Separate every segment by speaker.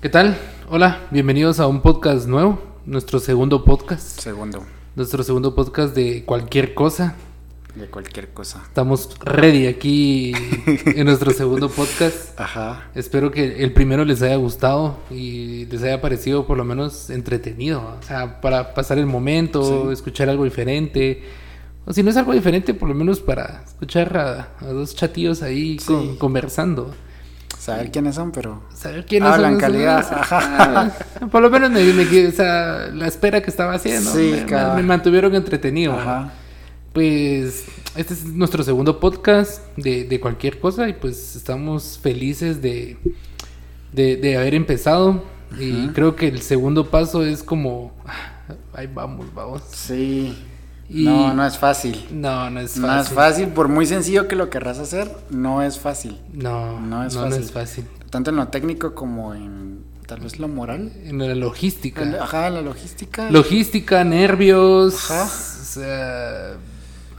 Speaker 1: ¿Qué tal? Hola, bienvenidos a un podcast nuevo, nuestro segundo podcast,
Speaker 2: Segundo,
Speaker 1: nuestro segundo podcast de cualquier cosa.
Speaker 2: de cualquier cosa.
Speaker 1: Estamos ready aquí en nuestro segundo podcast.
Speaker 2: Ajá.
Speaker 1: Espero que el primero les haya gustado y les haya parecido por lo menos entretenido. O sea, para pasar el momento,
Speaker 2: Sí.
Speaker 1: escuchar algo diferente. O si no es algo diferente, por lo menos para escuchar a, a dos chatillos ahí
Speaker 2: Sí.
Speaker 1: con- conversando.
Speaker 2: Saber quiénes son, pero.
Speaker 1: Saber quiénes
Speaker 2: Hablan
Speaker 1: son
Speaker 2: calidad, ajá.
Speaker 1: Ah, Por lo menos me, me- o sea, la espera que estaba haciendo
Speaker 2: Sí,
Speaker 1: me- me, mantuvieron entretenido.
Speaker 2: Ajá.
Speaker 1: Pues este es nuestro segundo podcast de, de cualquier cosa y pues estamos felices de, de, de haber empezado. Y creo que el segundo paso es como, ah, ahí vamos, vamos.
Speaker 2: Sí.
Speaker 1: Y-
Speaker 2: No, no es fácil.
Speaker 1: No, no es fácil.
Speaker 2: No es fácil, por muy sencillo que lo querrás hacer, no es fácil.
Speaker 1: No,
Speaker 2: No es
Speaker 1: no, no
Speaker 2: fácil.
Speaker 1: es fácil.
Speaker 2: Tanto en lo técnico como en tal vez lo moral.
Speaker 1: En la logística.
Speaker 2: Ajá, la logística.
Speaker 1: Logística, nervios.
Speaker 2: Ajá.
Speaker 1: O sea,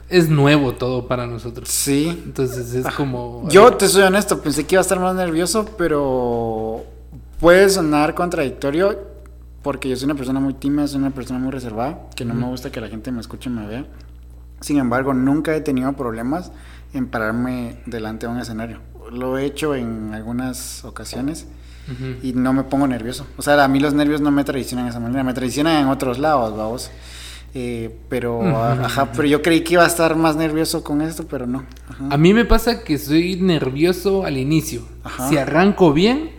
Speaker 1: es nuevo todo para nosotros.
Speaker 2: Sí.
Speaker 1: Entonces es como.
Speaker 2: Yo te soy honesto, pensé que iba a estar más nervioso, pero puede sonar contradictorio porque yo soy una persona muy tímida, soy una persona muy reservada, que no me gusta que la gente me escuche y me vea. Sin embargo, nunca he tenido problemas en pararme delante de un escenario. Lo he hecho en algunas ocasiones
Speaker 1: Ujú.
Speaker 2: y no me pongo nervioso. O sea, a mí los nervios no me traicionan de esa manera, me traicionan en otros lados, vamos. Eh, pero,
Speaker 1: Ujú.
Speaker 2: ajá, pero yo creí que iba a estar más nervioso con esto, pero no. Ajá.
Speaker 1: A mí me pasa que soy nervioso al inicio.
Speaker 2: Ajá.
Speaker 1: Si arranco bien,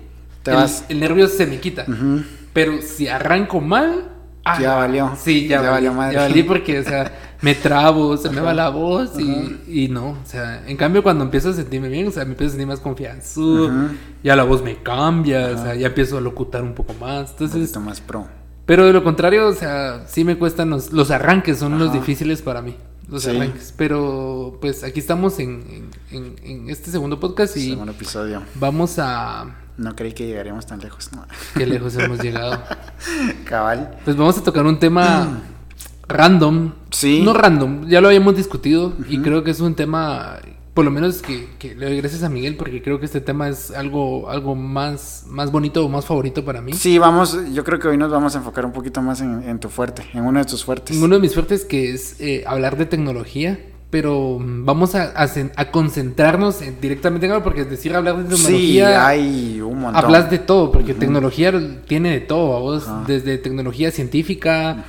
Speaker 2: Te
Speaker 1: el,
Speaker 2: vas.
Speaker 1: el nervio se me quita.
Speaker 2: Ujú.
Speaker 1: Pero si arranco mal. ah,
Speaker 2: Ya valió.
Speaker 1: Sí, ya,
Speaker 2: Ya
Speaker 1: valí,
Speaker 2: valió madre.
Speaker 1: Ya valí porque, o sea, me trabo, se me va la voz y, y no. O sea, en cambio, cuando empiezo a sentirme bien, o sea, me empiezo a sentir más confianzudo.
Speaker 2: Ujú.
Speaker 1: Ya la voz me cambia, o sea, ya empiezo a locutar un poco más.
Speaker 2: Un
Speaker 1: Entonces,
Speaker 2: poquito más pro.
Speaker 1: pero de lo contrario, o sea, sí me cuestan los, los arranques, son los difíciles para mí. Los
Speaker 2: Sí.
Speaker 1: arranques. Pero pues aquí estamos en, en- en- en este segundo podcast y
Speaker 2: Segundo episodio.
Speaker 1: vamos a...
Speaker 2: No creí que llegaríamos tan lejos, ¿no?
Speaker 1: Qué lejos hemos llegado.
Speaker 2: Cabal.
Speaker 1: Pues vamos a tocar un tema random.
Speaker 2: Sí.
Speaker 1: No random, ya lo habíamos discutido y creo que es un tema, por lo menos que, que le doy gracias a Miguel porque creo que este tema es algo, algo más, más bonito o más favorito para mí.
Speaker 2: Sí, vamos, yo creo que hoy nos vamos a enfocar un poquito más en, en tu fuerte, en uno de tus fuertes.
Speaker 1: Uno de mis fuertes que es eh, hablar de tecnología, pero vamos a, a cen- a concentrarnos en- directamente en algo, porque es decir hablar de
Speaker 2: Sí,
Speaker 1: tecnología,
Speaker 2: hay un montón.
Speaker 1: hablas de todo, porque tecnología tiene de todo, vos, desde tecnología científica,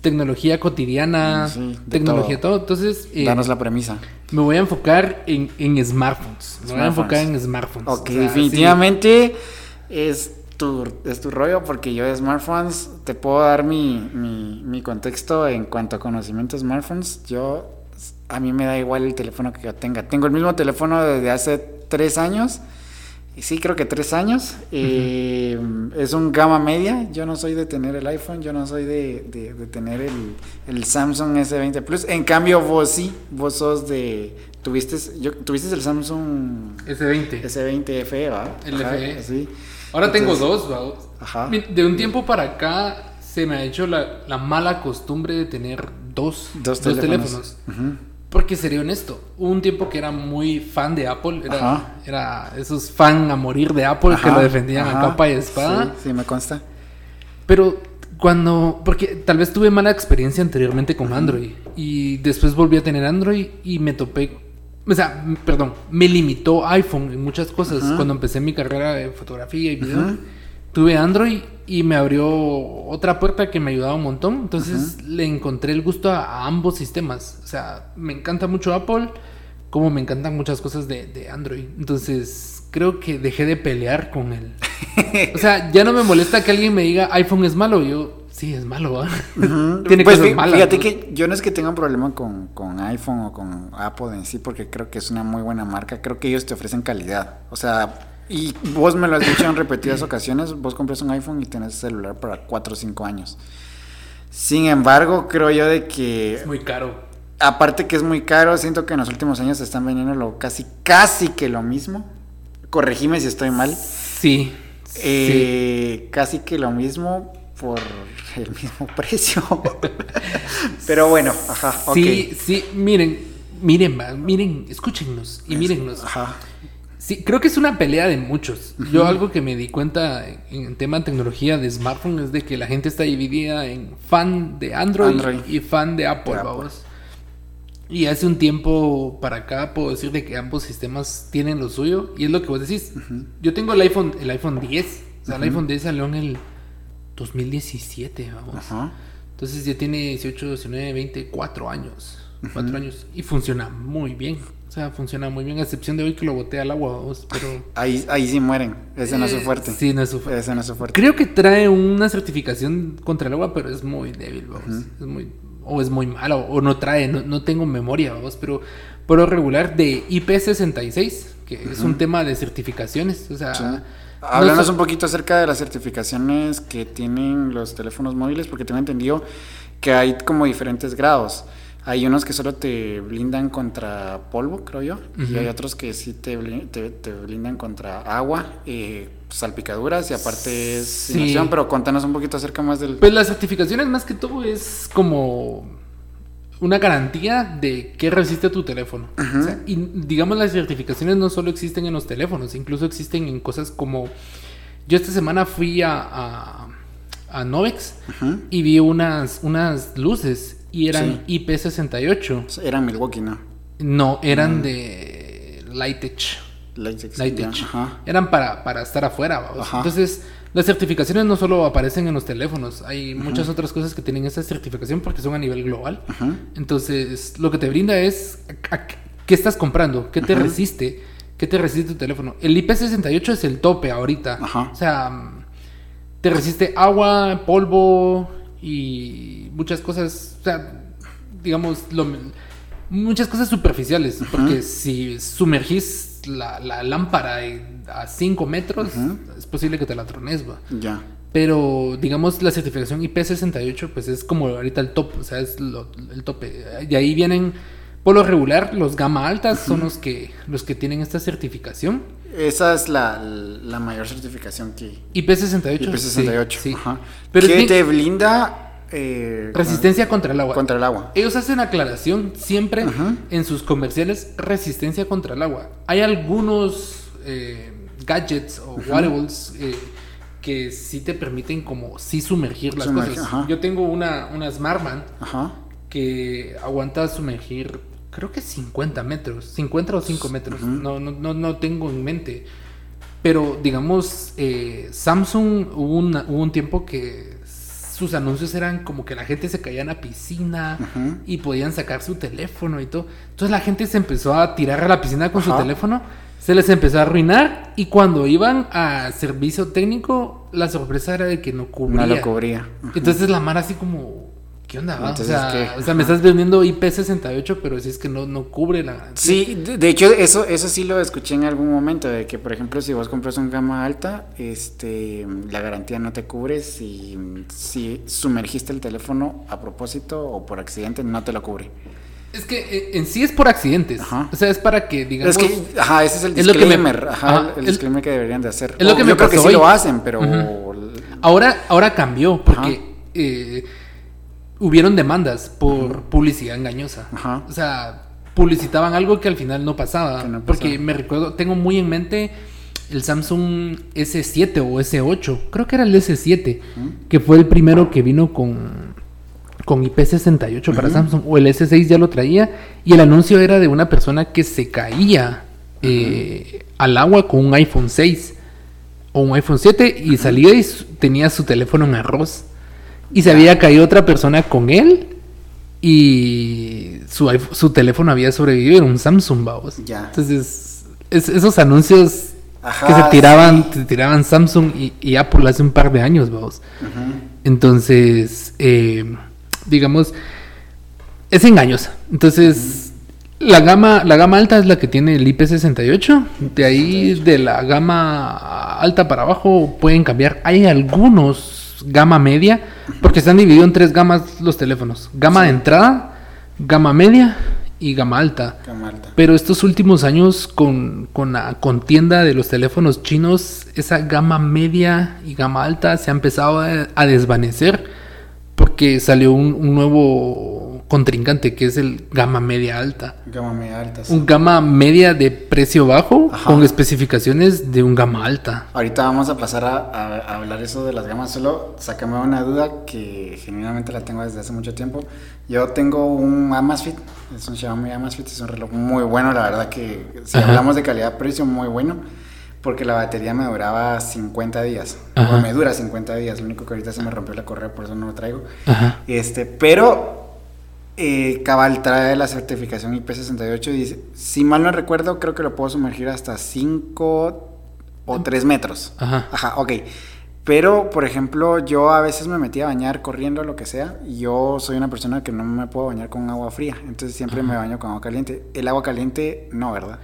Speaker 1: tecnología cotidiana,
Speaker 2: Mm, sí, de
Speaker 1: tecnología
Speaker 2: todo.
Speaker 1: todo. Entonces, eh,
Speaker 2: Danos la premisa.
Speaker 1: me voy a enfocar en, en smartphones. Me voy a enfocar en smartphones.
Speaker 2: Ok,
Speaker 1: O sea,
Speaker 2: definitivamente es tu, es tu rollo porque yo de smartphones te puedo dar mi, mi, mi contexto en cuanto a conocimiento de smartphones. Yo, a mí me da igual el teléfono que yo tenga. Tengo el mismo teléfono desde hace tres años. Y sí, creo que tres años. Eh, es un gama media. Yo no soy de tener el iPhone, yo no soy de, de- de tener el, el Samsung S20 Plus. En cambio, vos sí, vos sos de... Tuviste, yo, tuviste el Samsung
Speaker 1: S20.
Speaker 2: S20 FE, ¿va?
Speaker 1: El
Speaker 2: Ajá,
Speaker 1: FE.
Speaker 2: Sí.
Speaker 1: Ahora tengo
Speaker 2: Entonces,
Speaker 1: dos, ¿va?
Speaker 2: Ajá.
Speaker 1: De un tiempo para acá se me ha hecho la, la mala costumbre de tener dos,
Speaker 2: Dos
Speaker 1: dos
Speaker 2: teléfonos.
Speaker 1: Porque seré honesto, hubo un tiempo que era muy fan de Apple, era,
Speaker 2: Ajá.
Speaker 1: era esos fan a morir de Apple que lo defendían a capa y espada.
Speaker 2: Sí, sí, me consta.
Speaker 1: Pero cuando, porque tal vez tuve mala experiencia anteriormente con Android y después volví a tener Android y me topé, o sea, perdón, me limitó iPhone en muchas cosas. Cuando empecé mi carrera de fotografía y video. Tuve Android y me abrió otra puerta que me ayudaba un montón. Entonces le encontré el gusto a, a ambos sistemas. O sea, me encanta mucho Apple, como me encantan muchas cosas de, de Android. Entonces creo que dejé de pelear con él. O sea, ya no me molesta que alguien me diga iPhone es malo. Yo, sí, es malo, ¿va?
Speaker 2: Ujú.
Speaker 1: Tiene
Speaker 2: Pues
Speaker 1: cosas
Speaker 2: fí-
Speaker 1: malas.
Speaker 2: Fíjate
Speaker 1: ¿no?
Speaker 2: que yo no es que tenga un problema con, con iPhone o con Apple en sí, porque creo que es una muy buena marca. Creo que ellos te ofrecen calidad. O sea, y vos me lo has dicho en repetidas ocasiones, vos compras un iPhone y tenés celular para 4 o 5 años. Sin embargo, creo yo de que
Speaker 1: Es muy caro.
Speaker 2: Aparte que es muy caro, siento que en los últimos años se están vendiendo lo casi, casi que lo mismo. Corregime si estoy mal.
Speaker 1: Sí. sí.
Speaker 2: Eh, Casi que lo mismo por el mismo precio. Pero bueno, ajá.
Speaker 1: Sí, sí, miren, miren, miren, escúchennos y mírennos.
Speaker 2: Ajá.
Speaker 1: Sí, creo que es una pelea de muchos. Yo algo que me di cuenta en, en tema de tecnología de smartphone es de que la gente está dividida en fan de Android,
Speaker 2: Android.
Speaker 1: y fan de Apple,
Speaker 2: De Apple.
Speaker 1: vamos. Y hace un tiempo para acá puedo decir de que ambos sistemas tienen lo suyo y es lo que vos decís. Yo tengo el iPhone, el iPhone 10, o sea, el iPhone 10 salió en el 2017, vamos. Entonces ya tiene 18, 19, 20, 4 años. 4 años. Y funciona muy bien. O sea, funciona muy bien, a excepción de hoy que lo boté al agua, vamos, pero...
Speaker 2: Ahí, ahí sí mueren. Ese no es su
Speaker 1: Eh,
Speaker 2: fuerte.
Speaker 1: Sí, no es su fuerte.
Speaker 2: Ese no es su fuerte.
Speaker 1: Creo que trae una certificación contra el agua, pero es muy débil, vamos. Es muy... O es muy mala, o no trae, no, no tengo memoria, vamos, pero por lo regular de IP66, que es un tema de certificaciones, o sea...
Speaker 2: Sí.
Speaker 1: no
Speaker 2: Háblanos
Speaker 1: so-
Speaker 2: un poquito acerca de las certificaciones que tienen los teléfonos móviles, porque tengo entendido que hay como diferentes grados. Hay unos que solo te blindan contra polvo, creo yo, y hay otros que sí te, te, te blindan contra agua, eh, salpicaduras y aparte es
Speaker 1: Sí.
Speaker 2: inmersión, pero contanos un poquito acerca más del...
Speaker 1: Pues las certificaciones más que todo es como una garantía de que resiste tu teléfono. O sea, y digamos las certificaciones no solo existen en los teléfonos, incluso existen en cosas como... Yo esta semana fui a, a, a Novex y vi unas, unas luces y eran
Speaker 2: Sí.
Speaker 1: IP68.
Speaker 2: Era Milwaukee, ¿no?
Speaker 1: No, eran de Lightech.
Speaker 2: Lightech. Ajá.
Speaker 1: Eran para, para estar afuera.
Speaker 2: Ajá.
Speaker 1: Entonces, las certificaciones no solo aparecen en los teléfonos, hay muchas otras cosas que tienen esa certificación porque son a nivel global.
Speaker 2: Ujú.
Speaker 1: Entonces, lo que te brinda es a- a- qué estás comprando, qué te resiste, qué te resiste tu teléfono. El IP68 es el tope ahorita.
Speaker 2: Ajá.
Speaker 1: O sea, mm, te resiste agua, polvo y muchas cosas, o sea, digamos, lo- muchas cosas superficiales. Porque si sumergís la, la lámpara a 5 metros, es posible que te la trones, va.
Speaker 2: Ya.
Speaker 1: Pero, digamos, la certificación IP68, pues es como ahorita el top, o sea, es lo- el tope. Y ahí vienen, por lo regular, los gama altas son los que, los que tienen esta certificación.
Speaker 2: Esa es la, la mayor certificación que...
Speaker 1: IP68.
Speaker 2: IP68.
Speaker 1: sí, sí.
Speaker 2: Ajá.
Speaker 1: Pero es
Speaker 2: que te blinda... eh,
Speaker 1: resistencia contra el agua.
Speaker 2: contra el agua.
Speaker 1: Ellos hacen aclaración siempre
Speaker 2: Ajá.
Speaker 1: en sus comerciales resistencia contra el agua. Hay algunos eh, gadgets o wearables eh, que sí te permiten como sí sumergir las cosas.
Speaker 2: ajá.
Speaker 1: Yo tengo una, una Smartband
Speaker 2: Ajá.
Speaker 1: que aguanta sumergir, creo que 50 metros, 50 o 5 metros, no, no, no, no tengo en mente. Pero digamos, eh, Samsung hubo, una- hubo un tiempo que sus anuncios eran como que la gente se caía en la piscina y podían sacar su teléfono y todo. Entonces la gente se empezó a tirar a la piscina con su teléfono, se les empezó a arruinar y cuando iban a servicio técnico, la sorpresa era de que no cubría.
Speaker 2: No lo cubría.
Speaker 1: Entonces la Mara así como, ¿qué onda? O
Speaker 2: Entonces,
Speaker 1: o sea, me estás vendiendo IP68, pero si es que no, no cubre la.
Speaker 2: Sí, de, de hecho eso, eso sí lo escuché en algún momento, de que por ejemplo si vos compras un gama alta, este, la garantía no te cubre si, si sumergiste el teléfono a propósito o por accidente, no te lo cubre.
Speaker 1: Es que eh, en sí es por accidentes.
Speaker 2: Ajá.
Speaker 1: O sea, es para que, digamos...
Speaker 2: es que, ajá, ese es el
Speaker 1: es lo que me-
Speaker 2: disclaimer, ajá,
Speaker 1: ajá,
Speaker 2: el, disclaimer que deberían de hacer.
Speaker 1: es lo que
Speaker 2: yo
Speaker 1: me
Speaker 2: creo que
Speaker 1: pasó
Speaker 2: sí lo
Speaker 1: hoy.
Speaker 2: hacen, pero...
Speaker 1: Ahora, ahora cambió porque eh, hubieron demandas por publicidad engañosa.
Speaker 2: Ajá.
Speaker 1: O sea, publicitaban algo que al final no pasaba. Porque me recuerdo, tengo muy en mente el Samsung S7 o S8. Creo que era el S7, que fue el primero que vino con, con IP68 para Samsung. O el S6 ya lo traía. Y el anuncio era de una persona que se caía eh, al agua con un iPhone 6 o un iPhone 7 y salía y tenía su teléfono en arroz. Y se había caído otra persona con él y su, iPhone- su teléfono había sobrevivido, era un Samsung, vamos.
Speaker 2: Ya.
Speaker 1: Entonces, es- esos anuncios
Speaker 2: Ajá,
Speaker 1: que se tiraban,
Speaker 2: sí.
Speaker 1: se tiraban Samsung y, y Apple hace un par de años, vamos. Entonces, eh, digamos, es engañosa. Entonces, la gama, la gama alta es la que tiene el IP68. De ahí, de la gama alta para abajo, pueden cambiar. Hay algunos gama media, porque están divididos en tres gamas los teléfonos: gama de entrada, gama media y gama alta.
Speaker 2: Gama alta.
Speaker 1: Pero estos últimos años, con, con la contienda de los teléfonos chinos, esa gama media y gama alta se ha empezado a, a desvanecer porque salió un, un nuevo contrincante, que es el gama media alta.
Speaker 2: Gama media alta. sí.
Speaker 1: Un gama media de precio bajo
Speaker 2: Ajá.
Speaker 1: con especificaciones de un gama alta.
Speaker 2: Ahorita vamos a pasar a, a- a hablar eso de las gamas. Solo sácame una duda que genuinamente la tengo desde hace mucho tiempo. Yo tengo un Amazfit, es un Xiaomi Amazfit, es un reloj muy bueno, la verdad que si
Speaker 1: Ajá.
Speaker 2: hablamos de calidad-precio, muy bueno. Porque la batería me duraba 50 días.
Speaker 1: Ajá.
Speaker 2: O me dura 50 días. Lo único que ahorita se me rompió la correa, por eso no lo traigo. Este, pero eh, Cabal trae la certificación IP68 y dice, si mal no recuerdo, creo que lo puedo sumergir hasta 5 o 3 metros.
Speaker 1: Ajá.
Speaker 2: Ajá, ok. Pero, por ejemplo, yo a veces me metía a bañar corriendo, lo que sea, y yo soy una persona que no me puedo bañar con agua fría, entonces siempre me baño con agua caliente. El agua caliente, no, ¿verdad?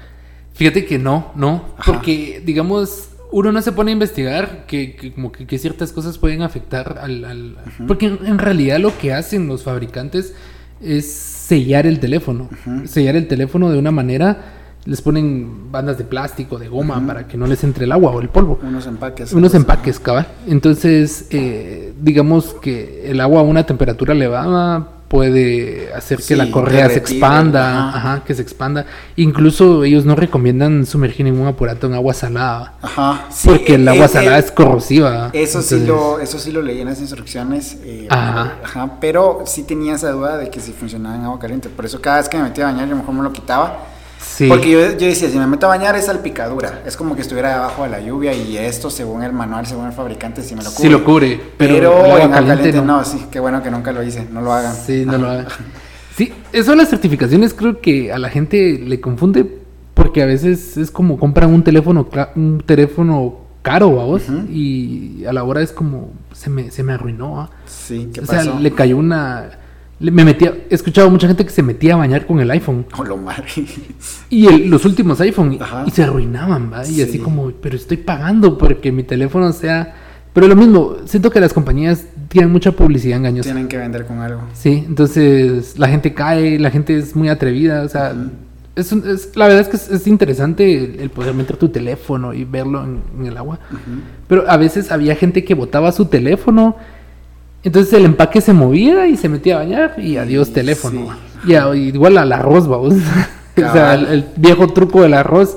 Speaker 1: Fíjate que no, no,
Speaker 2: Ajá.
Speaker 1: porque digamos, uno no se pone a investigar que, que como que, que ciertas cosas pueden afectar al... al- Porque en, en realidad lo que hacen los fabricantes es sellar el teléfono, sellar el teléfono de una manera, les ponen bandas de plástico, de goma, para que no les entre el agua o el polvo.
Speaker 2: Unos empaques.
Speaker 1: Unos empaques, cabal. Entonces, eh, digamos que el agua a una temperatura elevada puede hacer que la correa se expanda,
Speaker 2: ajá.
Speaker 1: ajá, que se expanda. Incluso ellos no recomiendan sumergir ningún aparato en agua salada,
Speaker 2: Ajá. sí,
Speaker 1: porque el
Speaker 2: eh,
Speaker 1: agua
Speaker 2: eh,
Speaker 1: salada
Speaker 2: eh,
Speaker 1: es corrosiva.
Speaker 2: Eso sí, lo, eso sí lo leí en las instrucciones. eh,
Speaker 1: Ajá.
Speaker 2: ajá, Pero sí tenía esa duda de que si funcionaba en agua caliente. Por eso cada vez que me metía a bañar, yo mejor me lo quitaba.
Speaker 1: Sí.
Speaker 2: Porque yo, yo decía, si me meto a bañar es salpicadura. Es como que estuviera debajo de la lluvia y esto, según el manual, según el fabricante, sí me lo cubre.
Speaker 1: Sí lo cubre, pero,
Speaker 2: Pero,
Speaker 1: el agua
Speaker 2: en
Speaker 1: caliente
Speaker 2: caliente
Speaker 1: no.
Speaker 2: no. sí. Qué bueno que nunca lo hice. No lo hagan.
Speaker 1: Sí, no lo hagan. Sí, eso de las certificaciones creo que a la gente le confunde porque a veces es como compran un teléfono un teléfono caro a vos y a la hora es como se me, se me arruinó.
Speaker 2: Sí, ¿qué
Speaker 1: o
Speaker 2: pasó?
Speaker 1: sea, le cayó una me metía, he escuchado a mucha gente que se metía a bañar con el iPhone
Speaker 2: Oh, lo madre.
Speaker 1: y el- los últimos iPhone y-
Speaker 2: Ajá.
Speaker 1: y se arruinaban, ¿va? Y así
Speaker 2: Sí.
Speaker 1: como, pero estoy pagando porque mi teléfono sea, pero lo mismo, siento que las compañías tienen mucha publicidad engañosa.
Speaker 2: Tienen que vender con algo.
Speaker 1: Sí, entonces la gente cae, la gente es muy atrevida, o sea, es, un- es- la verdad es que es, es interesante el, el poder meter tu teléfono y verlo en, en el agua, pero a veces había gente que botaba su teléfono, entonces el empaque se movía y se metía a bañar y adiós
Speaker 2: Sí.
Speaker 1: teléfono. Y a- igual al arroz, vamos. o sea, el, el viejo truco del arroz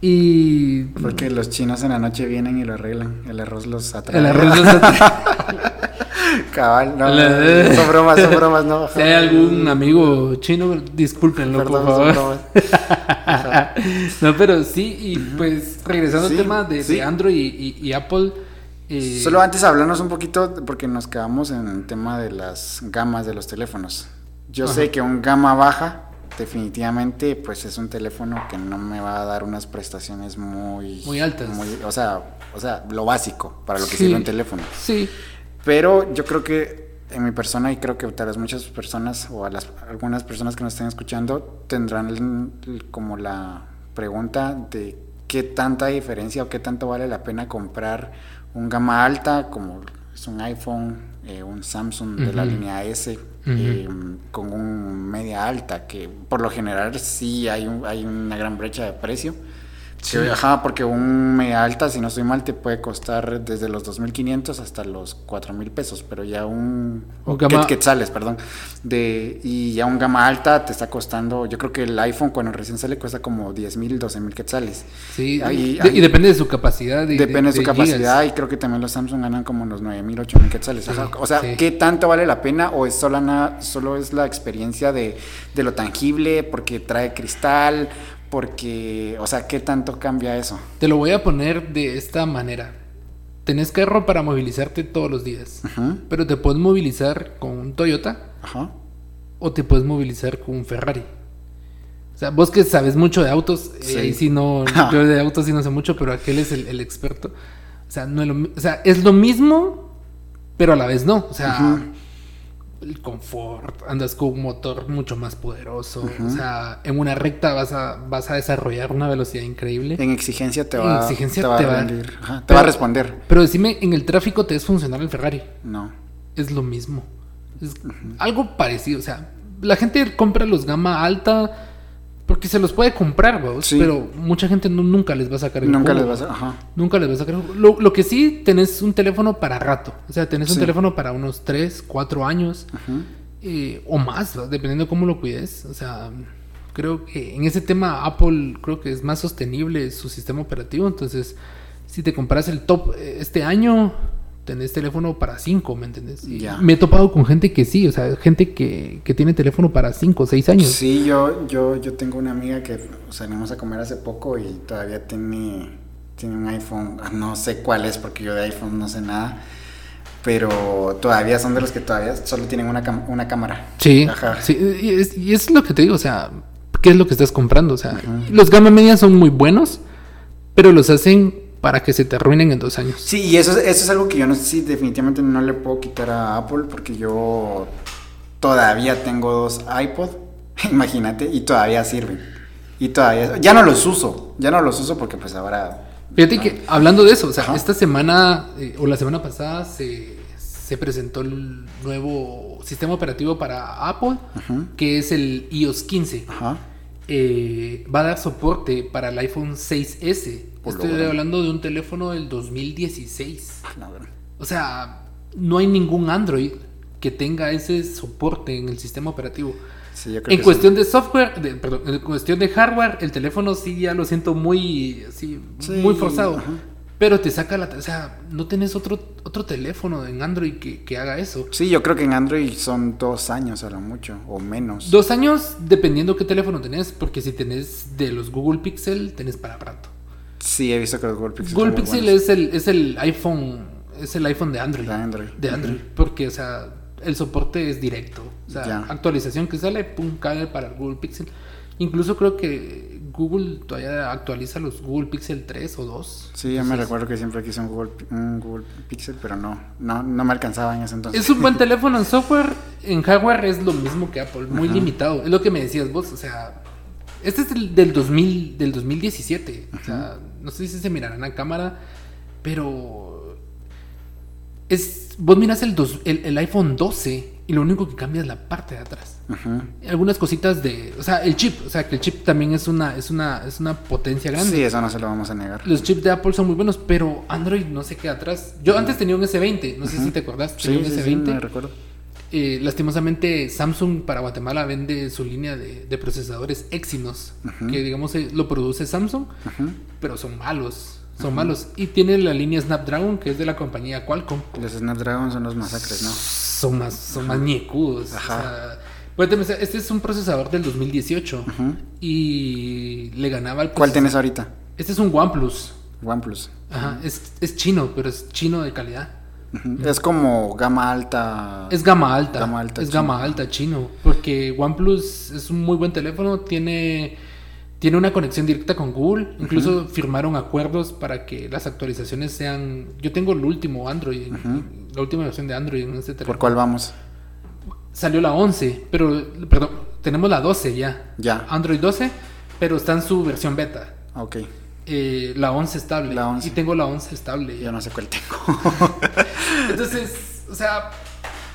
Speaker 1: y...
Speaker 2: Porque los chinos en la noche vienen y lo arreglan. El arroz los atrae.
Speaker 1: El arroz los
Speaker 2: Cabal, no.
Speaker 1: La-
Speaker 2: Son bromas, son bromas, no.
Speaker 1: Si hay algún amigo chino, discúlpenlo,
Speaker 2: Perdón,
Speaker 1: por
Speaker 2: son
Speaker 1: favor.
Speaker 2: bromas.
Speaker 1: no, pero sí, y pues regresando
Speaker 2: Sí,
Speaker 1: al tema de, de
Speaker 2: sí.
Speaker 1: Android y, y- y Apple. Eh,
Speaker 2: Solo antes hablarnos un poquito, porque nos quedamos en el tema de las gamas de los teléfonos. Yo
Speaker 1: Ajá.
Speaker 2: sé que un gama baja, definitivamente, pues es un teléfono que no me va a dar unas prestaciones muy...
Speaker 1: Muy altas.
Speaker 2: muy- o, sea, o sea, lo básico para lo que
Speaker 1: Sí.
Speaker 2: sirve un teléfono.
Speaker 1: Sí,
Speaker 2: Pero yo creo que en mi persona, y creo que tal vez muchas personas, o a las, algunas personas que nos estén escuchando, tendrán el- el- como la pregunta de qué tanta diferencia o qué tanto vale la pena comprar un gama alta, como es un iPhone, eh, un Samsung de la línea S, eh, con un media alta, que por lo general sí hay, un- hay una gran brecha de precio. Que, ajá, porque un media alta, si no estoy mal, te puede costar desde los 2.500 hasta los 4.000 pesos, pero ya un...
Speaker 1: Un
Speaker 2: o
Speaker 1: gama-
Speaker 2: quet- quetzales, perdón. De, y ya un gama alta te está costando, yo creo que el iPhone cuando recién sale cuesta como 10.000, 12.000 quetzales.
Speaker 1: sí.
Speaker 2: Ahí-
Speaker 1: de-
Speaker 2: ahí-
Speaker 1: y depende de su capacidad. y
Speaker 2: Depende de su
Speaker 1: gigas.
Speaker 2: capacidad y creo que también los Samsung ganan como los 9.000, 8.000 quetzales.
Speaker 1: Sí.
Speaker 2: O sea,
Speaker 1: sí.
Speaker 2: ¿qué tanto vale la pena o es solo, solo es la experiencia de, de lo tangible porque trae cristal? Porque, o sea, ¿qué tanto cambia eso?
Speaker 1: Te lo voy a poner de esta manera. Tenés carro para movilizarte todos los días,
Speaker 2: Ajá.
Speaker 1: pero te puedes movilizar con un Toyota
Speaker 2: Ajá.
Speaker 1: o te puedes movilizar con un Ferrari. O sea, vos que sabes mucho de autos, eh,
Speaker 2: Sí.
Speaker 1: ahí sí no, yo de autos sí no sé mucho, pero aquel es el, el experto. O sea, no es lo, o sea, es lo mismo, pero a la vez no. O sea. El confort, andas con un motor mucho más poderoso. O sea, en una recta vas a, vas a desarrollar una velocidad increíble.
Speaker 2: En exigencia te
Speaker 1: En
Speaker 2: va,
Speaker 1: exigencia
Speaker 2: te va
Speaker 1: te
Speaker 2: a
Speaker 1: va-
Speaker 2: rendir. Ajá, Te
Speaker 1: Pero-
Speaker 2: va a responder.
Speaker 1: Pero decime, en el tráfico te es funcionar el Ferrari.
Speaker 2: No.
Speaker 1: Es lo mismo. Es algo parecido. O sea, la gente compra los gama alta porque se los puede comprar,
Speaker 2: Sí.
Speaker 1: Pero mucha gente no- nunca les va a sacar el
Speaker 2: Nunca
Speaker 1: jugo.
Speaker 2: les vas a... Ajá.
Speaker 1: Nunca les va a sacar el jugo. lo, lo que sí, tenés un teléfono para rato. O sea, tenés un teléfono para unos 3, 4 años.
Speaker 2: Ajá.
Speaker 1: eh, o más, dependiendo de cómo lo cuides. O sea, creo que en ese tema Apple creo que es más sostenible su sistema operativo. Entonces, si te compras el top eh, este año, tenés teléfono para 5, ¿me entiendes? Me he topado con gente que sí, o sea, gente que, que tiene teléfono para 5 o 6 años.
Speaker 2: Sí, yo, yo, yo tengo una amiga que salimos a comer hace poco y todavía tiene, tiene un iPhone, ah, no sé cuál es porque yo de iPhone no sé nada pero todavía son de los que todavía solo tienen una, una cámara.
Speaker 1: Sí, Ajá. sí y, es, y, es, lo que te digo, o sea, ¿qué es lo que estás comprando? O sea, los gama media son muy buenos, pero los hacen para que se te arruinen en dos años.
Speaker 2: Sí, y eso, eso es algo que yo no sé si definitivamente no le puedo quitar a Apple porque yo todavía tengo dos iPod, imagínate, y todavía sirven. Y todavía, ya no los uso, ya no los uso porque pues ahora...
Speaker 1: Fíjate que hablando de eso, o sea, esta semana eh, o la semana pasada se, se, presentó el nuevo sistema operativo para Apple, que es el iOS 15. Ajá. Eh, va a dar soporte para el iPhone 6S. Estoy hablando de un teléfono del 2016. Ah, o sea, no hay ningún Android que tenga ese soporte en el sistema operativo. en cuestión de software, perdón, en cuestión de hardware, el teléfono sí ya lo siento muy, muy forzado. Pero te saca la... O sea, no tenés otro, otro teléfono en Android que, haga eso.
Speaker 2: Sí, yo creo que en Android son dos años a lo mucho, o menos.
Speaker 1: Dos años dependiendo qué teléfono tenés, porque si tenés de los Google Pixel, tenés para rato.
Speaker 2: Sí, he visto que los Google Pixel...
Speaker 1: Google Pixel es el, es el iPhone, es el iPhone de Android.
Speaker 2: De Android.
Speaker 1: De Android, porque, o sea, el soporte es directo. O sea, actualización que sale, pum, cae para el Google Pixel. Incluso creo que Google todavía actualiza los Google Pixel 3 o 2.
Speaker 2: Sí, yo me recuerdo que siempre quise un Google, Google Pixel, pero no, no, no me alcanzaba en ese entonces.
Speaker 1: Es un buen teléfono en software, en hardware es lo mismo que Apple, muy limitado. Es lo que me decías vos, o sea, este es del, del 2000, del 2017. O sea, no sé si se mirará en la cámara, pero es vos miras el, el, el iPhone 12 y lo único que cambia es la parte de atrás. Algunas cositas de, o sea, el chip, o sea, que el chip también es una es una es una potencia grande.
Speaker 2: Sí, eso no se lo vamos a negar.
Speaker 1: Los chips de Apple son muy buenos, pero Android no se queda atrás. Yo antes tenía un S20, no sé si te acordás, tenía
Speaker 2: un S20. me recuerdo.
Speaker 1: Eh, lastimosamente Samsung para Guatemala vende su línea de, procesadores Exynos, que digamos eh, lo produce Samsung, pero son malos son malos. Y tiene la línea Snapdragon, que es de la compañía Qualcomm.
Speaker 2: Los Snapdragon son los masacres, ¿no?
Speaker 1: Son más, son más ñecudos. Ajá. este es un procesador del 2018 y le ganaba al...
Speaker 2: ¿Cuál tienes ahorita?
Speaker 1: Este es un OnePlus.
Speaker 2: OnePlus.
Speaker 1: Ajá, es, es chino, pero es chino de calidad.
Speaker 2: Es como gama alta.
Speaker 1: Es gama alta. Gama alta es gama alta chino. Porque OnePlus es un muy buen teléfono. Tiene tiene una conexión directa con Google. Incluso firmaron acuerdos para que las actualizaciones sean. Yo tengo el último Android, la última versión de Android en este teléfono.
Speaker 2: ¿Por cuál vamos?
Speaker 1: Salió la 11, pero. Perdón, tenemos la 12 ya.
Speaker 2: Ya.
Speaker 1: Android 12, pero está en su versión beta.
Speaker 2: Ok.
Speaker 1: Eh, la 11 estable. La 11. Y tengo la 11 estable.
Speaker 2: Yo no sé cuál tengo.
Speaker 1: Entonces, o sea,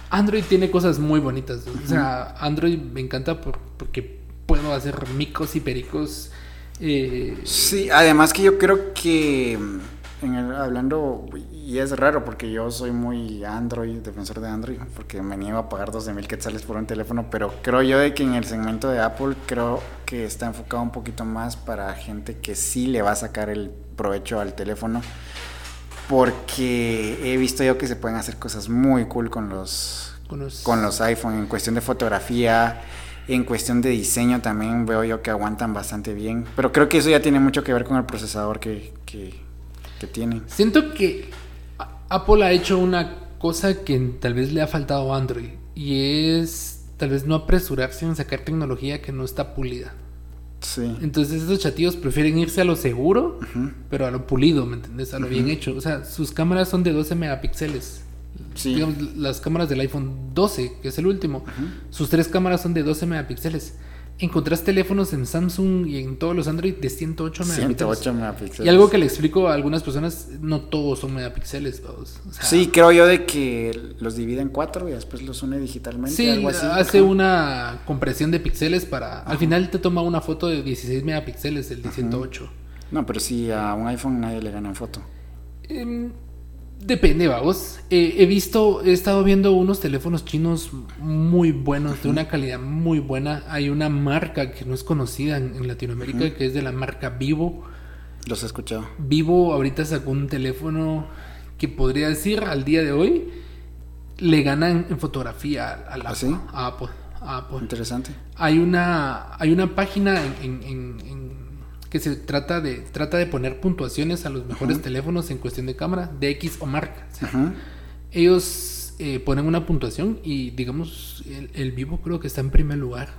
Speaker 1: Android tiene cosas muy bonitas. O sea, Android me encanta porque puedo hacer micos y pericos. Eh,
Speaker 2: sí, además que yo creo que en el, hablando, y es raro porque yo soy muy Android, defensor de Android, porque me niego a pagar 12 mil quetzales por un teléfono, pero creo yo de que en el segmento de Apple creo que está enfocado un poquito más para gente que sí le va a sacar el provecho al teléfono, porque he visto yo que se pueden hacer cosas muy cool con los, con los, con los iPhone en cuestión de fotografía en cuestión de diseño también veo yo que aguantan bastante bien. Pero creo que eso ya tiene mucho que ver con el procesador que, que, tiene.
Speaker 1: Siento que Apple ha hecho una cosa que tal vez le ha faltado a Android. Y es tal vez no apresurarse en sacar tecnología que no está pulida.
Speaker 2: Sí.
Speaker 1: Entonces esos chatillos prefieren irse a lo seguro, pero a lo pulido, ¿me entiendes? A lo bien hecho. O sea, sus cámaras son de 12 megapíxeles digamos, las cámaras del iPhone 12, que es el último, sus tres cámaras son de 12 megapíxeles. Encontrás teléfonos en Samsung y en todos los Android de 108 megapíxeles. 108 megapíxeles. Y algo que le explico a algunas personas, no todos son megapíxeles.
Speaker 2: sí, creo yo de que los divide en cuatro y después los une digitalmente.
Speaker 1: Sí, hace una compresión de píxeles para... Al final te toma una foto de 16 megapíxeles, el de 108.
Speaker 2: No, pero sí, a un iPhone nadie le gana en foto.
Speaker 1: Em, Depende, vamos. Eh, he visto, he estado viendo unos teléfonos chinos muy buenos, de una calidad muy buena. Hay una marca que no es conocida en, Latinoamérica, que es de la marca Vivo.
Speaker 2: Los he escuchado.
Speaker 1: Vivo ahorita sacó un teléfono que podría decir al día de hoy le ganan en fotografía a, la,
Speaker 2: ¿Ah,
Speaker 1: Apple,
Speaker 2: Interesante.
Speaker 1: Hay una, hay una página en que se trata de, trata de poner puntuaciones a los mejores teléfonos en cuestión de cámara, de X o marca. Ellos eh, ponen una puntuación y digamos, el, vivo creo que está en primer lugar.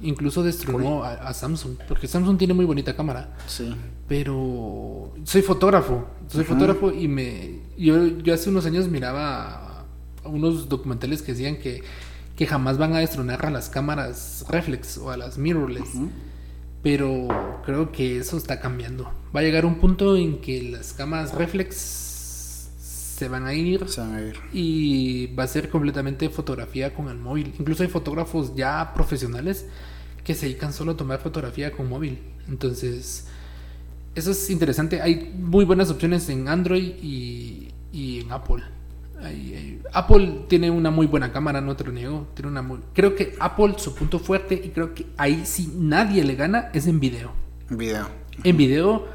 Speaker 1: Incluso destronó a, Samsung, porque Samsung tiene muy bonita cámara.
Speaker 2: Sí.
Speaker 1: Pero soy fotógrafo, soy fotógrafo y me yo, yo hace unos años miraba unos documentales que decían que, que jamás van a destronar a las cámaras reflex o a las mirrorless. Pero creo que eso está cambiando. Va a llegar un punto en que las cámaras reflex se van a ir.
Speaker 2: Se van a ir.
Speaker 1: Y va a ser completamente fotografía con el móvil. Incluso hay fotógrafos ya profesionales que se dedican solo a tomar fotografía con móvil. Entonces, eso es interesante. Hay muy buenas opciones en Android y, y en Apple. Apple tiene una muy buena cámara, no te lo niego. Tiene una muy... Creo que Apple, su punto fuerte, y creo que ahí sí nadie le gana, es en video.
Speaker 2: En video.
Speaker 1: En video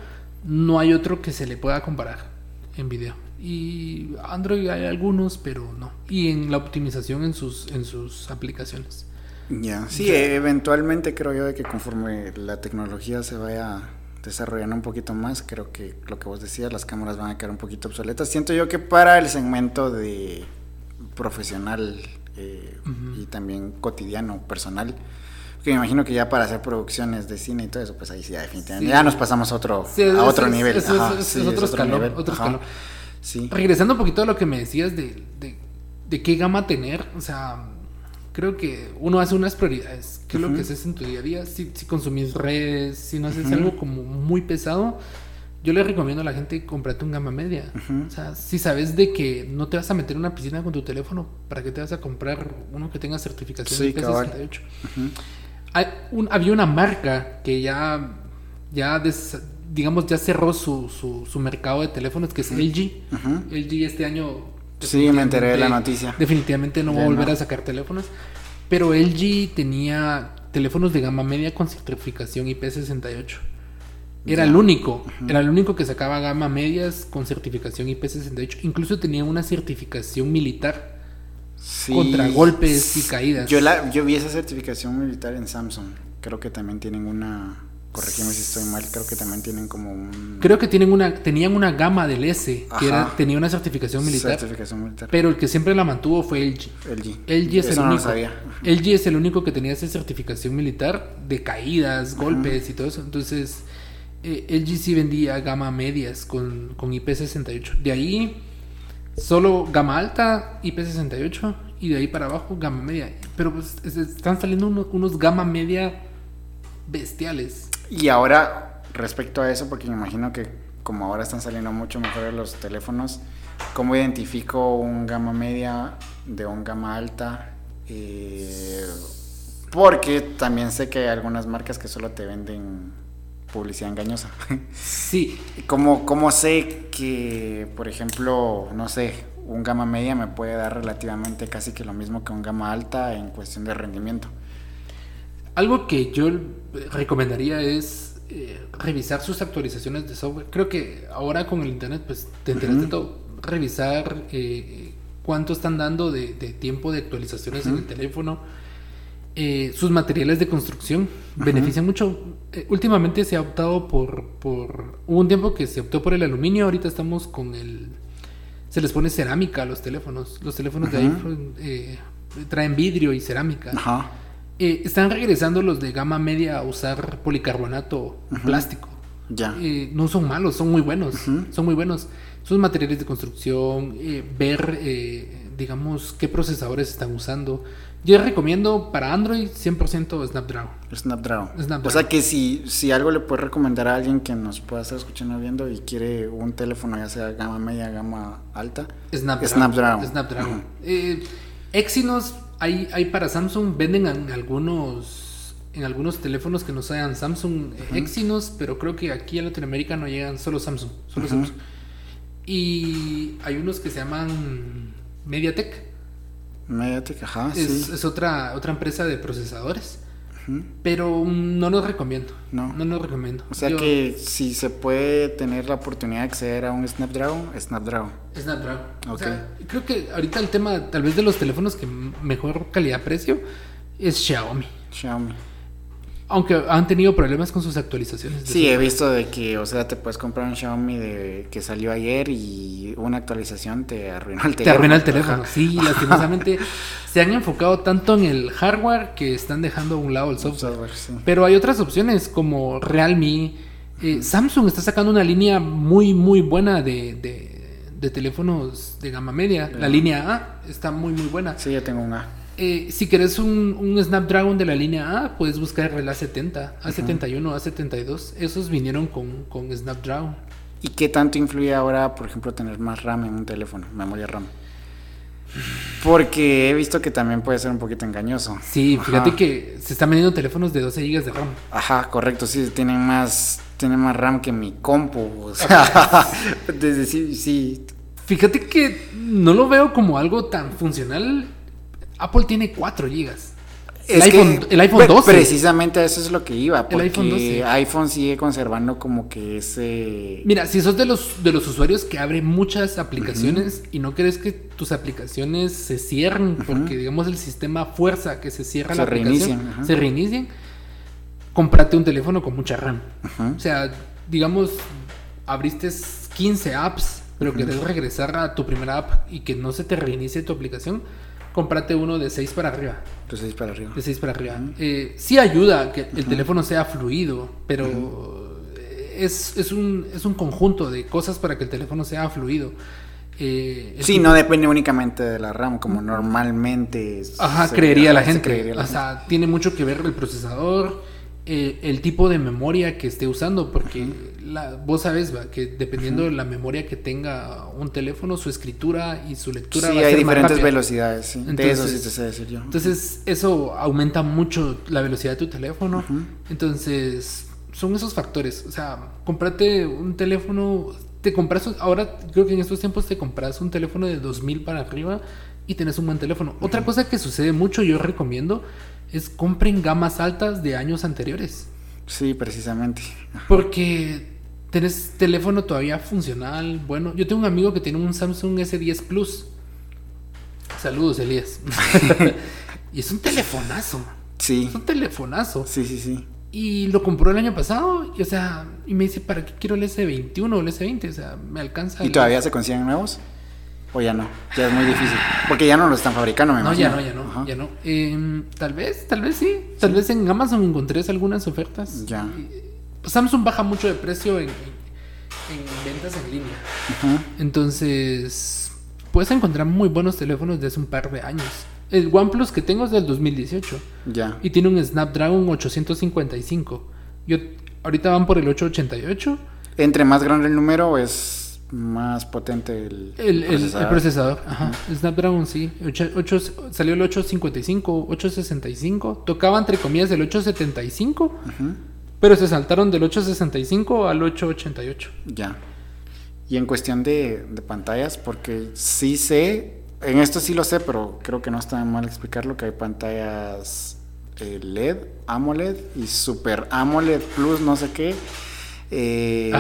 Speaker 1: no hay otro que se le pueda comparar en video. Y Android hay algunos, pero no. Y en la optimización en sus, en sus aplicaciones.
Speaker 2: Ya, sí, eventualmente creo yo de que conforme la tecnología se vaya desarrollando un poquito más, creo que lo que vos decías, las cámaras van a quedar un poquito obsoletas. Siento yo que para el segmento de profesional eh, y también cotidiano, personal, que me imagino que ya para hacer producciones de cine y todo eso, pues ahí sí, definitivamente. Ya nos pasamos a otro, a otro nivel.
Speaker 1: Es, otro, escalón, otro escalón. Regresando un poquito a lo que me decías de, de, de qué gama tener, o sea, creo que uno hace unas prioridades. ¿Qué es lo que haces en tu día a día? Si, si consumís redes, si no haces algo como muy pesado, yo le recomiendo a la gente comprarte un gama media. O sea, si sabes de que no te vas a meter en una piscina con tu teléfono, ¿para qué te vas a comprar uno que tenga certificación
Speaker 2: sí, IP68?
Speaker 1: había una marca que ya, ya digamos, ya cerró su, su, mercado de teléfonos, que es LG. LG este año
Speaker 2: Sí, me enteré de la noticia.
Speaker 1: Definitivamente no va a volver a sacar teléfonos. Pero LG tenía teléfonos de gama media con certificación IP68. Era el único, era el único que sacaba gama medias con certificación IP68. Incluso tenía una certificación militar contra golpes y caídas.
Speaker 2: Yo, la, yo vi esa certificación militar en Samsung. Creo que también tienen una corregime si estoy mal, creo que también tienen como un...
Speaker 1: Creo que tienen una, tenían una gama del S, que era, tenía una certificación militar,
Speaker 2: certificación militar.
Speaker 1: Pero el que siempre la mantuvo fue LG.
Speaker 2: LG.
Speaker 1: LG es el único. LG es el único que tenía esa certificación militar de caídas, golpes y todo eso. Entonces, eh, LG sí vendía gama medias con, con IP68. De ahí, solo gama alta, IP68, y de ahí para abajo, gama media. Pero pues, están saliendo unos, unos gama media bestiales.
Speaker 2: Y ahora, respecto a eso, porque me imagino que como ahora están saliendo mucho mejor los teléfonos, ¿cómo identifico un gama media de un gama alta? Eh, porque también sé que hay algunas marcas que solo te venden publicidad engañosa.
Speaker 1: Sí.
Speaker 2: ¿Cómo, ¿Cómo sé que, por ejemplo, no sé, un gama media me puede dar relativamente casi que lo mismo que un gama alta en cuestión de rendimiento?
Speaker 1: Algo que yo recomendaría es eh, revisar sus actualizaciones de software. Creo que ahora con el internet pues te enteras de todo. Revisar eh, cuánto están dando de, tiempo de actualizaciones en el teléfono. Eh, sus materiales de construcción benefician mucho. últimamente se ha optado por, por... Hubo un tiempo que se optó por el aluminio, ahorita estamos con el... Se les pone cerámica a los teléfonos. Los teléfonos de iPhone traen vidrio y cerámica.
Speaker 2: Ajá.
Speaker 1: Eh, están regresando los de gama media a usar policarbonato plástico.
Speaker 2: Ya.
Speaker 1: Eh, no son malos, son muy buenos. Son muy buenos. Sus materiales de construcción, eh, ver, digamos, qué procesadores están usando. Yo recomiendo para Android 100% Snapdragon.
Speaker 2: Snapdragon. O sea que si, si algo le puedes recomendar a alguien que nos pueda estar escuchando viendo y quiere un teléfono ya sea gama media, gama alta,
Speaker 1: Snapdragon.
Speaker 2: Snapdragon.
Speaker 1: Snapdragon. Exynos hay, hay para Samsung, venden en algunos, en algunos teléfonos que no sean Samsung Exynos, pero creo que aquí en Latinoamérica no llegan solo Samsung, solo Samsung. Y hay unos que se llaman MediaTek.
Speaker 2: MediaTek, ajá,
Speaker 1: Es,
Speaker 2: sí.
Speaker 1: es otra, otra empresa de procesadores. Pero mm, no los recomiendo.
Speaker 2: No.
Speaker 1: No los recomiendo.
Speaker 2: O sea
Speaker 1: Yo-
Speaker 2: que si se puede tener la oportunidad de acceder a un Snapdragon, Snapdragon.
Speaker 1: Snapdragon. O
Speaker 2: Ok.
Speaker 1: sea, creo que ahorita el tema, tal vez de los teléfonos que mejor calidad-precio, es Xiaomi.
Speaker 2: Xiaomi.
Speaker 1: Aunque han tenido problemas con sus actualizaciones.
Speaker 2: Sí, he visto de que, o sea, te puedes comprar un Xiaomi de, que salió ayer y una actualización te arruinó el teléfono.
Speaker 1: Te arruina el teléfono.
Speaker 2: Ajá.
Speaker 1: Sí, lastimosamente se han enfocado tanto en el hardware que están dejando a un lado el software.
Speaker 2: Software, sí.
Speaker 1: Pero hay otras opciones como Realme. eh, Samsung está sacando una línea muy, muy buena de, de- de teléfonos de gama media. La línea A está muy, muy buena.
Speaker 2: Sí, yo tengo un A.
Speaker 1: Eh, si querés un, un Snapdragon de la línea A, puedes buscar el A70, A71, A72. Esos vinieron con, con Snapdragon.
Speaker 2: ¿Y qué tanto influye ahora, por ejemplo, tener más RAM en un teléfono, memoria RAM? Porque he visto que también puede ser un poquito engañoso.
Speaker 1: Sí,
Speaker 2: Ajá.
Speaker 1: fíjate que se están vendiendo teléfonos de 12 GB de RAM.
Speaker 2: Ajá, correcto, sí, tienen más, tienen más RAM que mi compu. O sea, desde sí, sí.
Speaker 1: Fíjate que no lo veo como algo tan funcional. Apple tiene 4 GB. El iPhone,
Speaker 2: que,
Speaker 1: el iPhone
Speaker 2: pre-
Speaker 1: 12.
Speaker 2: Precisamente a eso es lo que iba, porque
Speaker 1: iPhone 12.
Speaker 2: iPhone sigue conservando como que ese...
Speaker 1: Mira, si sos de los, de los usuarios que abren muchas aplicaciones y no querés que tus aplicaciones se cierren porque, digamos, el sistema fuerza que se cierra la
Speaker 2: Se
Speaker 1: aplicación,
Speaker 2: reinicien, ajá.
Speaker 1: se reinicien, cómprate un teléfono con mucha RAM. O sea, digamos, abriste 15 apps, pero querés regresar a tu primera app y que no se te reinicie tu aplicación, cómprate uno de 6 para arriba.
Speaker 2: Entonces ahí para arriba.
Speaker 1: De 6 para arriba. Eh, sí ayuda a que el teléfono sea fluido, pero es, es, un, es un conjunto de cosas para que el teléfono sea fluido. Eh,
Speaker 2: Sí,
Speaker 1: tipo-
Speaker 2: no depende únicamente de la RAM, como normalmente...
Speaker 1: Ajá, creería la gente.
Speaker 2: creería la
Speaker 1: o sea, tiene mucho que ver el procesador, eh, el tipo de memoria que esté usando, porque la, vos sabes va, que dependiendo de la memoria que tenga un teléfono, su escritura y su lectura
Speaker 2: Sí,
Speaker 1: va a
Speaker 2: hay
Speaker 1: ser
Speaker 2: diferentes velocidades, sí. de eso sí te sé decir yo.
Speaker 1: Entonces, eso aumenta mucho la velocidad de tu teléfono. Entonces, son esos factores. O sea, comprate un teléfono. Te compras. Ahora, creo que en estos tiempos te compras un teléfono de 2000 para arriba y tenés un buen teléfono. Otra cosa que sucede mucho, yo recomiendo, es compren gamas altas de años anteriores.
Speaker 2: Sí, precisamente.
Speaker 1: Porque tenés teléfono todavía funcional. Bueno, yo tengo un amigo que tiene un Samsung S10 Plus. Saludos, Elías. y es un telefonazo.
Speaker 2: Sí,
Speaker 1: Es un telefonazo.
Speaker 2: sí, sí, sí.
Speaker 1: Y lo compró el año pasado. Y, o sea, y me dice, ¿para qué quiero el S21 o el S20? O sea, me alcanza.
Speaker 2: ¿Y
Speaker 1: el-
Speaker 2: todavía se consiguen nuevos? ¿O ya no? Ya es muy difícil. Porque ya no lo están fabricando, me
Speaker 1: No, ya no,
Speaker 2: imagino.
Speaker 1: ya no,
Speaker 2: Ajá.
Speaker 1: ya no. Em, tal vez, tal vez sí. Tal vez en Amazon encontré algunas ofertas.
Speaker 2: Ya.
Speaker 1: Y- Samsung baja mucho de precio en, en ventas en línea.
Speaker 2: Ajá.
Speaker 1: Entonces, puedes encontrar muy buenos teléfonos de hace un par de años. El OnePlus que tengo es del 2018
Speaker 2: Ya.
Speaker 1: y tiene un Snapdragon 855. Yo ahorita van por el 888.
Speaker 2: Entre más grande el número es más potente el,
Speaker 1: El, el- el procesador.
Speaker 2: procesador.
Speaker 1: Ajá. Snapdragon sí. Ocho- ocho- salió el 855, 865. Tocaba entre comillas el 875,
Speaker 2: Ujú.
Speaker 1: pero se saltaron del 865 al 888.
Speaker 2: Ya. Y en cuestión de, de pantallas, porque sí sé, en esto sí lo sé, pero creo que no está mal explicarlo, que hay pantallas eh, LED, AMOLED y Super AMOLED Plus, no sé qué. Eh,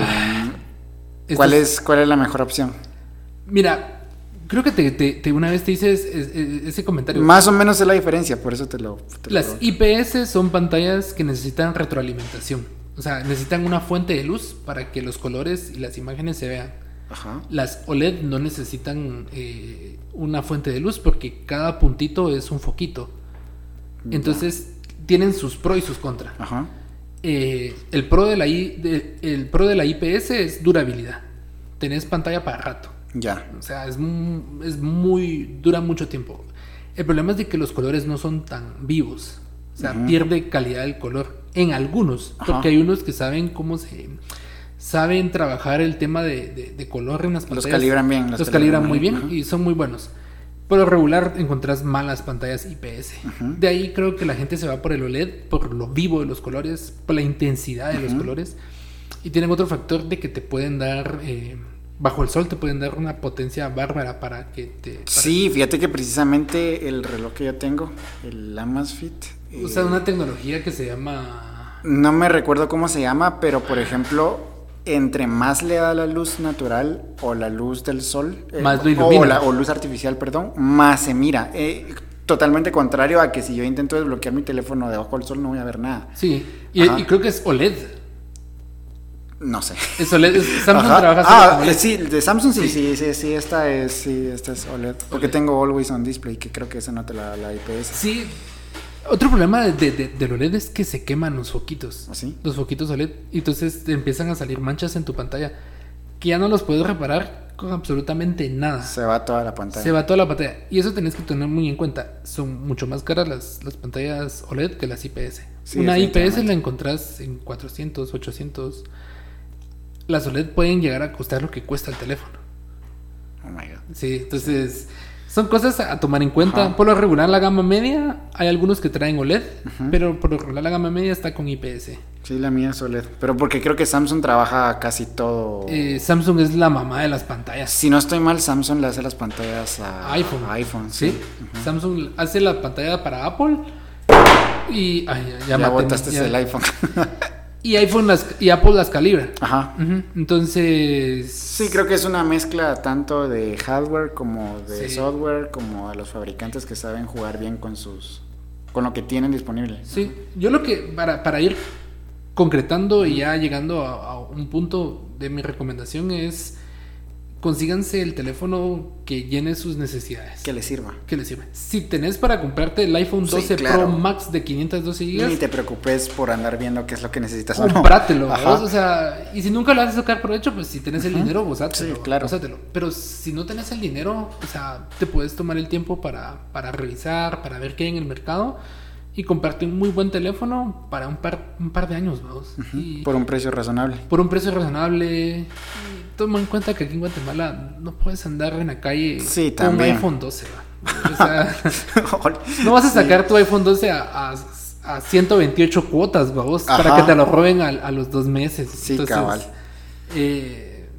Speaker 2: ¿cuál, es, ¿Cuál es la mejor opción?
Speaker 1: Mira, creo que te, te- te- una vez te hice es- es- es- ese comentario.
Speaker 2: Más o menos es la diferencia, por eso te lo... te
Speaker 1: Las. IPS son pantallas que necesitan retroalimentación. O sea, necesitan una fuente de luz para que los colores y las imágenes se vean.
Speaker 2: Ajá.
Speaker 1: Las OLED no necesitan eh, una fuente de luz porque cada puntito es un foquito. Entonces tienen sus pros y sus contras.
Speaker 2: Ajá.
Speaker 1: Eh, el, pro de la I- de- el pro de la IPS es durabilidad. Tenés pantalla para rato.
Speaker 2: Ya.
Speaker 1: O sea, es, es muy. dura mucho tiempo. El problema es de que los colores no son tan vivos. O sea, pierde calidad el color. En algunos.
Speaker 2: Ajá.
Speaker 1: Porque hay unos que saben cómo se. Saben trabajar el tema de, de- de color en las
Speaker 2: Los
Speaker 1: pantallas.
Speaker 2: calibran bien.
Speaker 1: Los, calibran muy bien y son muy buenos. Pero regular encontrás malas pantallas IPS. De ahí creo que la gente se va por el OLED, por lo vivo de los colores, por la intensidad de los colores. Y tienen otro factor de que te pueden dar eh, bajo el sol te pueden dar una potencia bárbara para que te... para-
Speaker 2: Sí, fíjate que precisamente el reloj que yo tengo, el Amazfit, eh,
Speaker 1: Usa una tecnología que se llama...
Speaker 2: no me recuerdo cómo se llama, pero por ejemplo, entre más le da la luz natural o la luz del sol, eh,
Speaker 1: Más lo
Speaker 2: o, la- o luz artificial, perdón, más se mira. Eh, totalmente contrario a que si yo intento desbloquear mi teléfono debajo del sol no voy a ver nada.
Speaker 1: Sí, y, creo que es OLED.
Speaker 2: No sé.
Speaker 1: Es OLED, es- Samsung
Speaker 2: Ajá.
Speaker 1: trabaja
Speaker 2: Ah,
Speaker 1: OLED.
Speaker 2: sí, de Samsung sí,
Speaker 1: Sí.
Speaker 2: sí, sí, sí, esta es, sí, esta es OLED. Porque
Speaker 1: OLED.
Speaker 2: tengo Always on Display, que creo que esa no te la, la IPS.
Speaker 1: Sí. Otro problema de, de, de- OLED es que se queman los foquitos.
Speaker 2: ¿Así?
Speaker 1: Los foquitos OLED. Y entonces te empiezan a salir manchas en tu pantalla. Que ya no los puedes reparar con absolutamente nada.
Speaker 2: Se va toda la pantalla.
Speaker 1: Se va toda la pantalla. Y eso tenés que tener muy en cuenta. Son mucho más caras las, las pantallas OLED que las IPS.
Speaker 2: Sí,
Speaker 1: Una IPS la encontrás en 400, 800. Las OLED pueden llegar a costar lo que cuesta el teléfono.
Speaker 2: Oh my god.
Speaker 1: Sí, entonces son cosas a tomar en cuenta.
Speaker 2: Ajá.
Speaker 1: Por lo regular la gama media, hay algunos que traen OLED, pero por lo regular la gama media está con IPS.
Speaker 2: Sí, la mía es OLED. Pero porque creo que Samsung trabaja casi todo.
Speaker 1: Eh, Samsung es la mamá de las pantallas.
Speaker 2: Si no estoy mal, Samsung le hace las pantallas a
Speaker 1: iPhone.
Speaker 2: a iPhone,
Speaker 1: Sí,
Speaker 2: sí.
Speaker 1: Samsung hace la pantalla para Apple y ay, ya,
Speaker 2: Ya,
Speaker 1: mi-
Speaker 2: botaste
Speaker 1: ya.
Speaker 2: el iPhone.
Speaker 1: y iPhone las, y Apple las calibra.
Speaker 2: Ajá.
Speaker 1: Entonces
Speaker 2: Sí, creo que es una mezcla tanto de hardware como de
Speaker 1: Sí.
Speaker 2: software, como de los fabricantes que saben jugar bien con sus con lo que tienen disponible.
Speaker 1: Sí, yo lo que, para, para ir concretando y ya llegando a, a un punto de mi recomendación es consíganse el teléfono que llene sus necesidades.
Speaker 2: Que les sirva.
Speaker 1: Que les sirva. Si tenés para comprarte el iPhone
Speaker 2: Sí,
Speaker 1: 12
Speaker 2: claro.
Speaker 1: Pro Max de 512
Speaker 2: Ni
Speaker 1: GB,
Speaker 2: te preocupes por andar viendo qué es lo que necesitas o no.
Speaker 1: comprátelo.
Speaker 2: Ajá.
Speaker 1: ¿vos? O sea, y si nunca lo vas a sacar provecho, pues si tenés el dinero, gozátelo.
Speaker 2: Sí, claro.
Speaker 1: gozátelo. Pero si no tenés el dinero, o sea, te puedes tomar el tiempo para, para revisar, para ver qué hay en el mercado y comprarte un muy buen teléfono para un par, un par de años, vamos. Y
Speaker 2: Por un precio razonable.
Speaker 1: por un precio razonable. Y toma en cuenta que aquí en Guatemala no puedes andar en la calle
Speaker 2: Sí,
Speaker 1: con un iPhone 12. ¿va? O sea, no vas a sacar tu iPhone 12 a, a, a 128 cuotas, vamos, para que te lo roben a, a los dos meses.
Speaker 2: Sí, cabal.
Speaker 1: eh,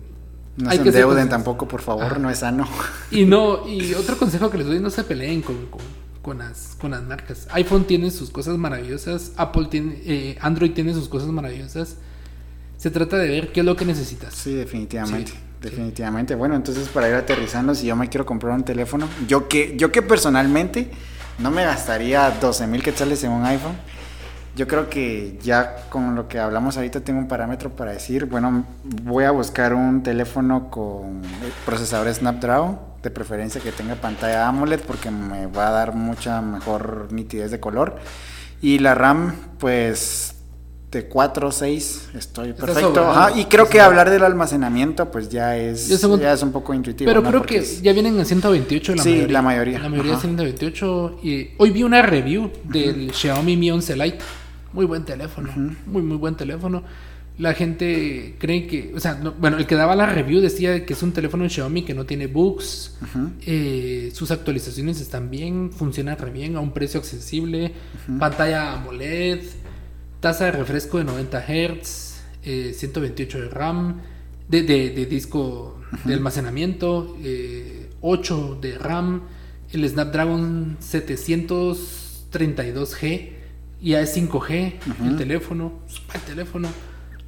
Speaker 2: No
Speaker 1: Hay
Speaker 2: se
Speaker 1: que
Speaker 2: endeuden tampoco, por favor,
Speaker 1: Ajá.
Speaker 2: no es sano.
Speaker 1: y no, y otro consejo que les doy, no se peleen con, con, con las, con las marcas. iPhone tiene sus cosas maravillosas, Apple tiene, eh, Android tiene sus cosas maravillosas. Se trata de ver qué es lo que necesitas.
Speaker 2: Sí, definitivamente.
Speaker 1: Sí,
Speaker 2: definitivamente. Bueno, entonces para ir aterrizando, si yo me quiero comprar un teléfono, yo que, yo que personalmente no me gastaría 12 mil quetzales en un iPhone. Yo creo que ya con lo que hablamos ahorita tengo un parámetro para decir, bueno, voy a buscar un teléfono con procesador Snapdragon, de preferencia que tenga pantalla AMOLED porque me va a dar mucha mejor nitidez de color. Y la RAM, pues de 4 o 6, estoy perfecto. Ajá, y creo que hablar del almacenamiento, pues ya es,
Speaker 1: según-
Speaker 2: ya es un poco intuitivo.
Speaker 1: Pero
Speaker 2: ¿no?
Speaker 1: creo
Speaker 2: Porque
Speaker 1: que
Speaker 2: es-
Speaker 1: ya vienen en 128 la
Speaker 2: Sí,
Speaker 1: mayoría.
Speaker 2: la mayoría.
Speaker 1: La mayoría
Speaker 2: Ajá.
Speaker 1: 128. Y hoy vi una review del Xiaomi Mi 11 Lite. Muy buen teléfono. Muy, muy buen teléfono. La gente cree que, o sea, no- bueno, el que daba la review decía que es un teléfono de Xiaomi que no tiene bugs, eh, sus actualizaciones están bien, funciona re bien a un precio accesible, pantalla AMOLED, tasa de refresco de 90 Hz, eh, 128 de RAM, de, de- de disco de almacenamiento, eh, 8 de RAM, el Snapdragon 732G, ya es 5G el teléfono, el teléfono,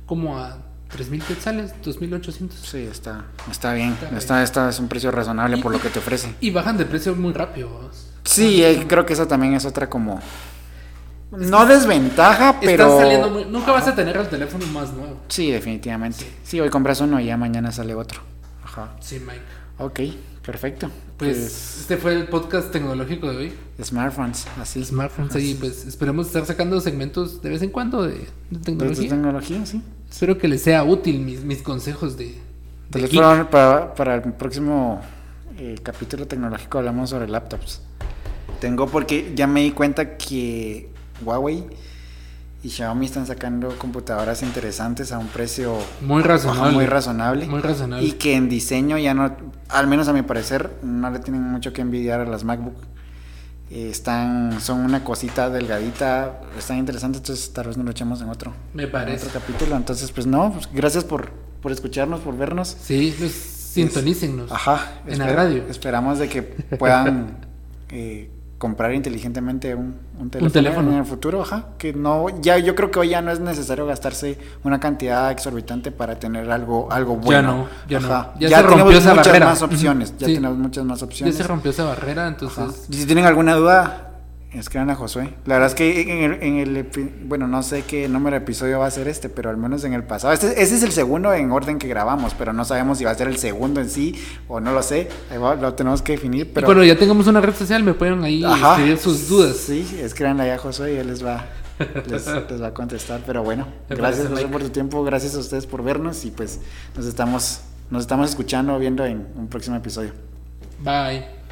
Speaker 1: como a 3.000 quetzales, 2.800.
Speaker 2: Sí, está, está bien.
Speaker 1: Está
Speaker 2: Está, está, es un precio razonable
Speaker 1: Y-
Speaker 2: por lo que te ofrece.
Speaker 1: Y bajan de precio muy rápido.
Speaker 2: Sí, eh, creo que esa también es otra como... No desventaja, pero...
Speaker 1: Están saliendo muy- Nunca vas a tener el teléfono más nuevo.
Speaker 2: Sí, definitivamente. Sí, hoy compras uno y ya mañana sale otro. Ajá.
Speaker 1: Sí, Mike.
Speaker 2: Ok, perfecto.
Speaker 1: Pues,
Speaker 2: Pues,
Speaker 1: este fue el podcast tecnológico de hoy.
Speaker 2: smartphones, así.
Speaker 1: Smartphones ahí, pues esperemos estar sacando segmentos de vez en cuando de, de
Speaker 2: De
Speaker 1: tecnología.
Speaker 2: tecnología, sí.
Speaker 1: Espero que les sea útil mis, mis consejos de, de
Speaker 2: para, para el próximo eh, capítulo tecnológico hablamos sobre laptops. Tengo porque ya me di cuenta que Huawei y Xiaomi están sacando computadoras interesantes a un precio
Speaker 1: Muy razonable.
Speaker 2: muy razonable.
Speaker 1: Muy razonable.
Speaker 2: Y que en diseño ya no, al menos a mi parecer, no le tienen mucho que envidiar a las MacBook. Eh, están, son una cosita delgadita, están interesantes, entonces tal vez nos lo echemos en otro,
Speaker 1: Me
Speaker 2: en
Speaker 1: parece.
Speaker 2: otro capítulo. Entonces, pues no, pues, gracias por, por escucharnos, por vernos.
Speaker 1: Sí, pues Sintonícennos.
Speaker 2: Ajá.
Speaker 1: En la radio.
Speaker 2: Esperamos de que puedan eh, comprar inteligentemente un, un, teléfono en el futuro, ajá. Que no, ya yo creo que hoy ya no es necesario gastarse una cantidad exorbitante para tener algo, algo bueno.
Speaker 1: Ya no, ya no.
Speaker 2: Ya,
Speaker 1: Ya se rompió
Speaker 2: tenemos
Speaker 1: esa
Speaker 2: muchas
Speaker 1: barrera.
Speaker 2: más opciones. Ya
Speaker 1: Sí.
Speaker 2: tenemos muchas más
Speaker 1: Ya
Speaker 2: opciones.
Speaker 1: se rompió esa barrera, entonces.
Speaker 2: Ajá. Y si tienen alguna duda, escriban a Josué. La verdad es que en el, en el bueno, no sé qué número de episodio va a ser este, pero al menos en el pasado. Este, ese es el segundo en orden que grabamos, pero no sabemos si va a ser el segundo en sí o no lo sé. Ahí va, lo tenemos que definir. Pero
Speaker 1: cuando ya tengamos una red social, me pueden ahí
Speaker 2: Ajá.
Speaker 1: escribir sus dudas.
Speaker 2: Sí, escríbanle ahí a Josué y él les va, les, les va a contestar. Pero bueno,
Speaker 1: Me
Speaker 2: gracias Josué
Speaker 1: Mike.
Speaker 2: por tu tiempo, gracias a ustedes por vernos y pues nos estamos, nos estamos escuchando, viendo en un próximo episodio.
Speaker 1: Bye.